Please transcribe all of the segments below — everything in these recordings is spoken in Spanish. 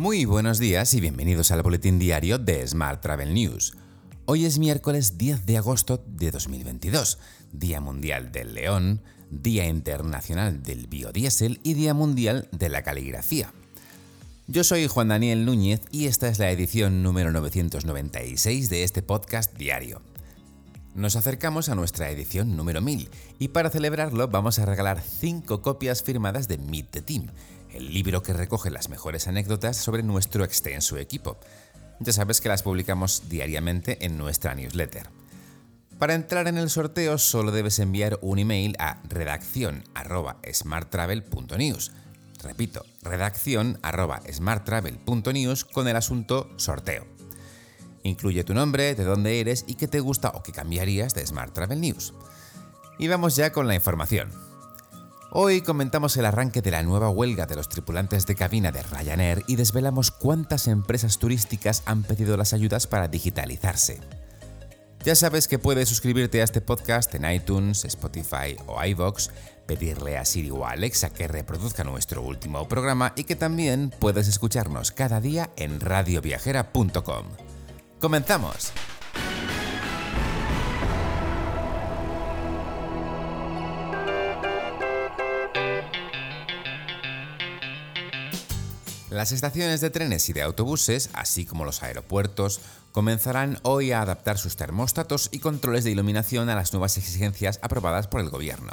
Muy buenos días y bienvenidos al boletín diario de Smart Travel News. Hoy es miércoles 10 de agosto de 2022, Día Mundial del León, Día Internacional del Biodiesel y Día Mundial de la Caligrafía. Yo soy Juan Daniel Núñez y esta es la edición número 996 de este podcast diario. Nos acercamos a nuestra edición número 1000 y para celebrarlo vamos a regalar 5 copias firmadas de Meet the Team, el libro que recoge las mejores anécdotas sobre nuestro extenso equipo. Ya sabes que las publicamos diariamente en nuestra newsletter. Para entrar en el sorteo solo debes enviar un email a redacción@smarttravel.news Repito, redacción arroba smarttravel.news con el asunto sorteo. Incluye tu nombre, de dónde eres y qué te gusta o qué cambiarías de Smart Travel News. Y vamos ya con la información. Hoy comentamos el arranque de la nueva huelga de los tripulantes de cabina de Ryanair y desvelamos cuántas empresas turísticas han pedido las ayudas para digitalizarse. Ya sabes que puedes suscribirte a este podcast en iTunes, Spotify o iVoox, pedirle a Siri o a Alexa que reproduzca nuestro último programa y que también puedes escucharnos cada día en radioviajera.com. ¡Comenzamos! Las estaciones de trenes y de autobuses, así como los aeropuertos, comenzarán hoy a adaptar sus termostatos y controles de iluminación a las nuevas exigencias aprobadas por el gobierno.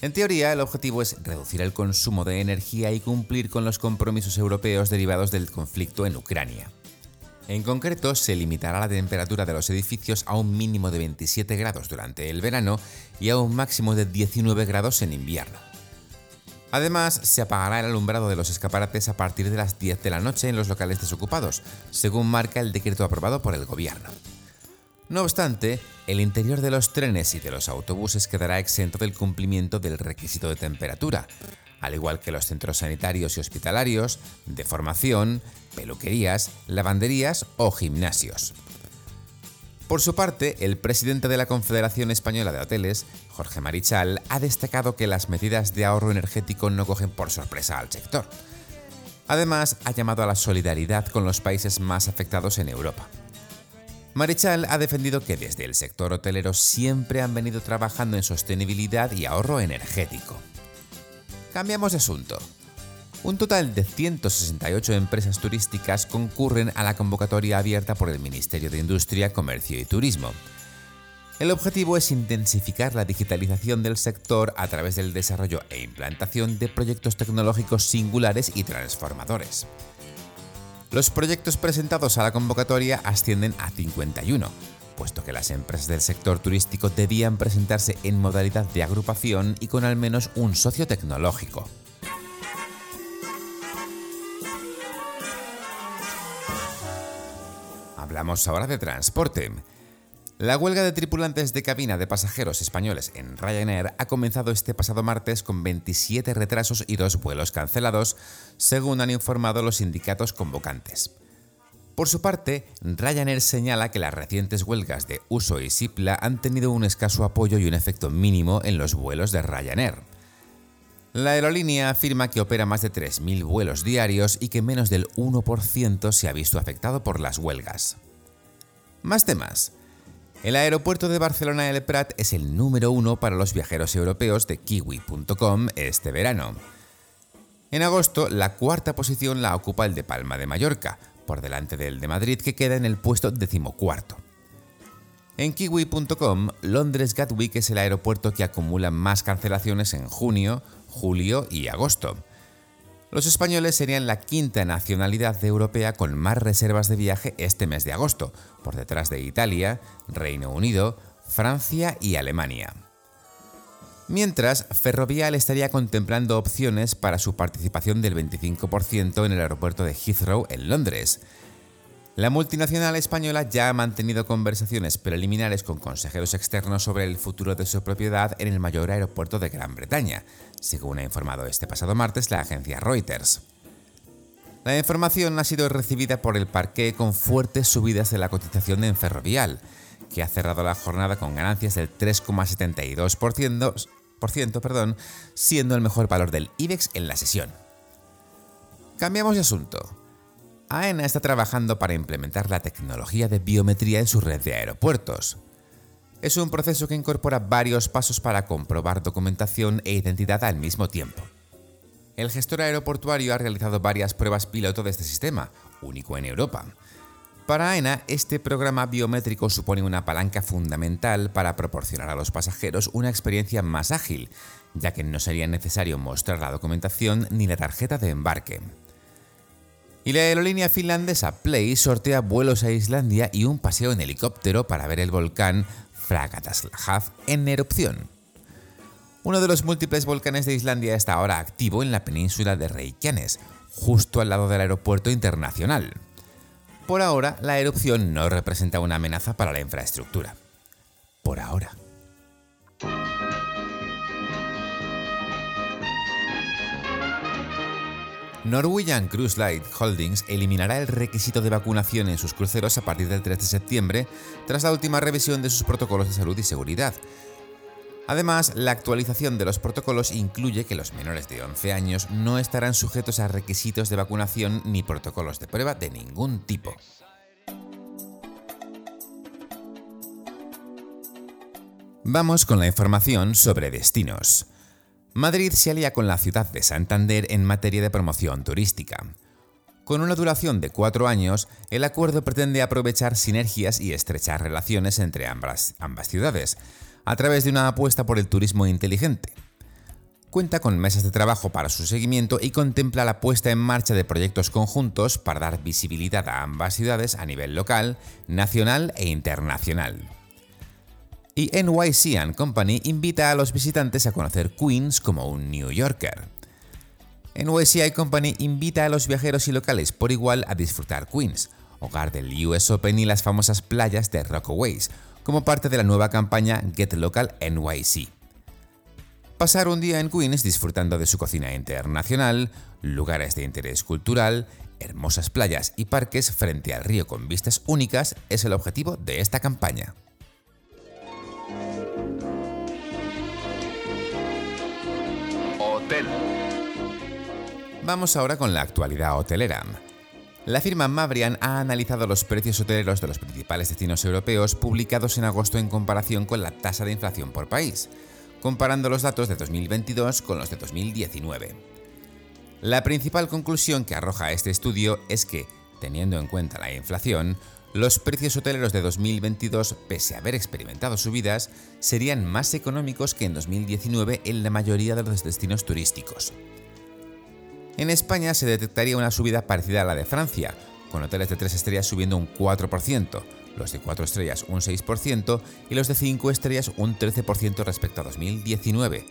En teoría, el objetivo es reducir el consumo de energía y cumplir con los compromisos europeos derivados del conflicto en Ucrania. En concreto, se limitará la temperatura de los edificios a un mínimo de 27 grados durante el verano y a un máximo de 19 grados en invierno. Además, se apagará el alumbrado de los escaparates a partir de las 10 de la noche en los locales desocupados, según marca el decreto aprobado por el gobierno. No obstante, el interior de los trenes y de los autobuses quedará exento del cumplimiento del requisito de temperatura, al igual que los centros sanitarios y hospitalarios, de formación, peluquerías, lavanderías o gimnasios. Por su parte, el presidente de la Confederación Española de Hoteles, Jorge Marichal, ha destacado que las medidas de ahorro energético no cogen por sorpresa al sector. Además, ha llamado a la solidaridad con los países más afectados en Europa. Marichal ha defendido que desde el sector hotelero siempre han venido trabajando en sostenibilidad y ahorro energético. Cambiamos de asunto. Un total de 168 empresas turísticas concurren a la convocatoria abierta por el Ministerio de Industria, Comercio y Turismo. El objetivo es intensificar la digitalización del sector a través del desarrollo e implantación de proyectos tecnológicos singulares y transformadores. Los proyectos presentados a la convocatoria ascienden a 51, puesto que las empresas del sector turístico debían presentarse en modalidad de agrupación y con al menos un socio tecnológico. Hablamos ahora de transporte. La huelga de tripulantes de cabina de pasajeros españoles en Ryanair ha comenzado este pasado martes con 27 retrasos y dos vuelos cancelados, según han informado los sindicatos convocantes. Por su parte, Ryanair señala que las recientes huelgas de Uso y Sipla han tenido un escaso apoyo y un efecto mínimo en los vuelos de Ryanair. La aerolínea afirma que opera más de 3.000 vuelos diarios y que menos del 1% se ha visto afectado por las huelgas. Más temas. El aeropuerto de Barcelona El Prat es el número uno para los viajeros europeos de kiwi.com este verano. En agosto, la cuarta posición la ocupa el de Palma de Mallorca, por delante del de Madrid que queda en el puesto decimocuarto. En kiwi.com, Londres Gatwick es el aeropuerto que acumula más cancelaciones en junio, julio y agosto. Los españoles serían la quinta nacionalidad europea con más reservas de viaje este mes de agosto, por detrás de Italia, Reino Unido, Francia y Alemania. Mientras, Ferrovial estaría contemplando opciones para su participación del 25% en el aeropuerto de Heathrow en Londres, la multinacional española ya ha mantenido conversaciones preliminares con consejeros externos sobre el futuro de su propiedad en el mayor aeropuerto de Gran Bretaña, según ha informado este pasado martes la agencia Reuters. La información ha sido recibida por el parque con fuertes subidas de la cotización en Ferrovial, que ha cerrado la jornada con ganancias del 3,72%, perdón, siendo el mejor valor del IBEX en la sesión. Cambiamos de asunto. AENA está trabajando para implementar la tecnología de biometría en su red de aeropuertos. Es un proceso que incorpora varios pasos para comprobar documentación e identidad al mismo tiempo. El gestor aeroportuario ha realizado varias pruebas piloto de este sistema, único en Europa. Para AENA, este programa biométrico supone una palanca fundamental para proporcionar a los pasajeros una experiencia más ágil, ya que no sería necesario mostrar la documentación ni la tarjeta de embarque. Y la aerolínea finlandesa Play sortea vuelos a Islandia y un paseo en helicóptero para ver el volcán Fragataslavhaf en erupción. Uno de los múltiples volcanes de Islandia está ahora activo en la península de Reykjanes, justo al lado del aeropuerto internacional. Por ahora, la erupción no representa una amenaza para la infraestructura. Por ahora. Norwegian Cruise Line Holdings eliminará el requisito de vacunación en sus cruceros a partir del 3 de septiembre, tras la última revisión de sus protocolos de salud y seguridad. Además, la actualización de los protocolos incluye que los menores de 11 años no estarán sujetos a requisitos de vacunación ni protocolos de prueba de ningún tipo. Vamos con la información sobre destinos. Madrid se alía con la ciudad de Santander en materia de promoción turística. Con una duración de cuatro años, el acuerdo pretende aprovechar sinergias y estrechar relaciones entre ambas, ambas ciudades, a través de una apuesta por el turismo inteligente. Cuenta con mesas de trabajo para su seguimiento y contempla la puesta en marcha de proyectos conjuntos para dar visibilidad a ambas ciudades a nivel local, nacional e internacional y NYC Company invita a los visitantes a conocer Queens como un New Yorker. NYC Company invita a los viajeros y locales por igual a disfrutar Queens, hogar del US Open y las famosas playas de Rockaways, como parte de la nueva campaña Get Local NYC. Pasar un día en Queens disfrutando de su cocina internacional, lugares de interés cultural, hermosas playas y parques frente al río con vistas únicas es el objetivo de esta campaña. Vamos ahora con la actualidad hotelera. La firma Mabrian ha analizado los precios hoteleros de los principales destinos europeos publicados en agosto en comparación con la tasa de inflación por país, comparando los datos de 2022 con los de 2019. La principal conclusión que arroja este estudio es que, teniendo en cuenta la inflación, los precios hoteleros de 2022, pese a haber experimentado subidas, serían más económicos que en 2019 en la mayoría de los destinos turísticos. En España se detectaría una subida parecida a la de Francia, con hoteles de 3 estrellas subiendo un 4%, los de 4 estrellas un 6% y los de 5 estrellas un 13% respecto a 2019,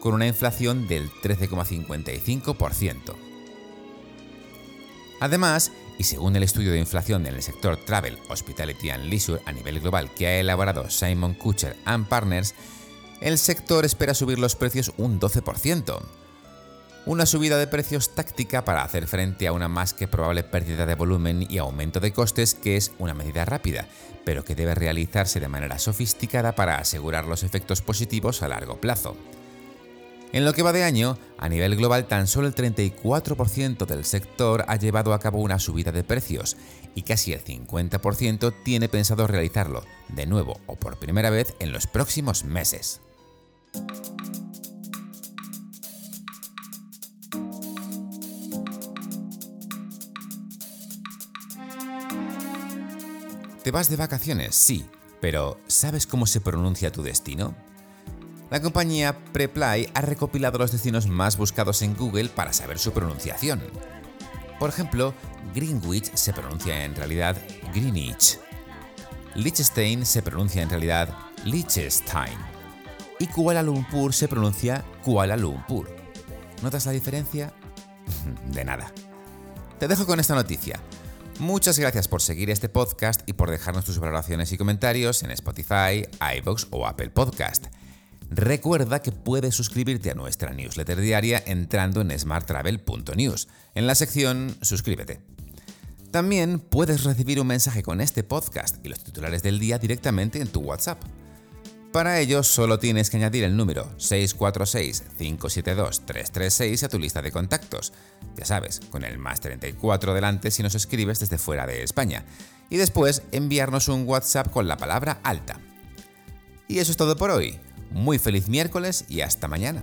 con una inflación del 13,55%. Además, y según el estudio de inflación en el sector Travel, Hospitality and Leisure a nivel global que ha elaborado Simon Kucher and Partners, el sector espera subir los precios un 12%. Una subida de precios táctica para hacer frente a una más que probable pérdida de volumen y aumento de costes que es una medida rápida, pero que debe realizarse de manera sofisticada para asegurar los efectos positivos a largo plazo. En lo que va de año, a nivel global tan solo el 34% del sector ha llevado a cabo una subida de precios y casi el 50% tiene pensado realizarlo, de nuevo o por primera vez, en los próximos meses. ¿Te vas de vacaciones? Sí, pero ¿sabes cómo se pronuncia tu destino? La compañía Preply ha recopilado los destinos más buscados en Google para saber su pronunciación. Por ejemplo, Greenwich se pronuncia en realidad Greenwich. Liechtenstein se pronuncia en realidad Liechtenstein. Y Kuala Lumpur se pronuncia Kuala Lumpur. ¿Notas la diferencia? De nada. Te dejo con esta noticia. Muchas gracias por seguir este podcast y por dejarnos tus valoraciones y comentarios en Spotify, iVoox o Apple Podcast. Recuerda que puedes suscribirte a nuestra newsletter diaria entrando en smarttravel.news, en la sección Suscríbete. También puedes recibir un mensaje con este podcast y los titulares del día directamente en tu WhatsApp. Para ello solo tienes que añadir el número 646-572-336 a tu lista de contactos, ya sabes, con el más 34 delante si nos escribes desde fuera de España, y después enviarnos un WhatsApp con la palabra alta. Y eso es todo por hoy. Muy feliz miércoles y hasta mañana.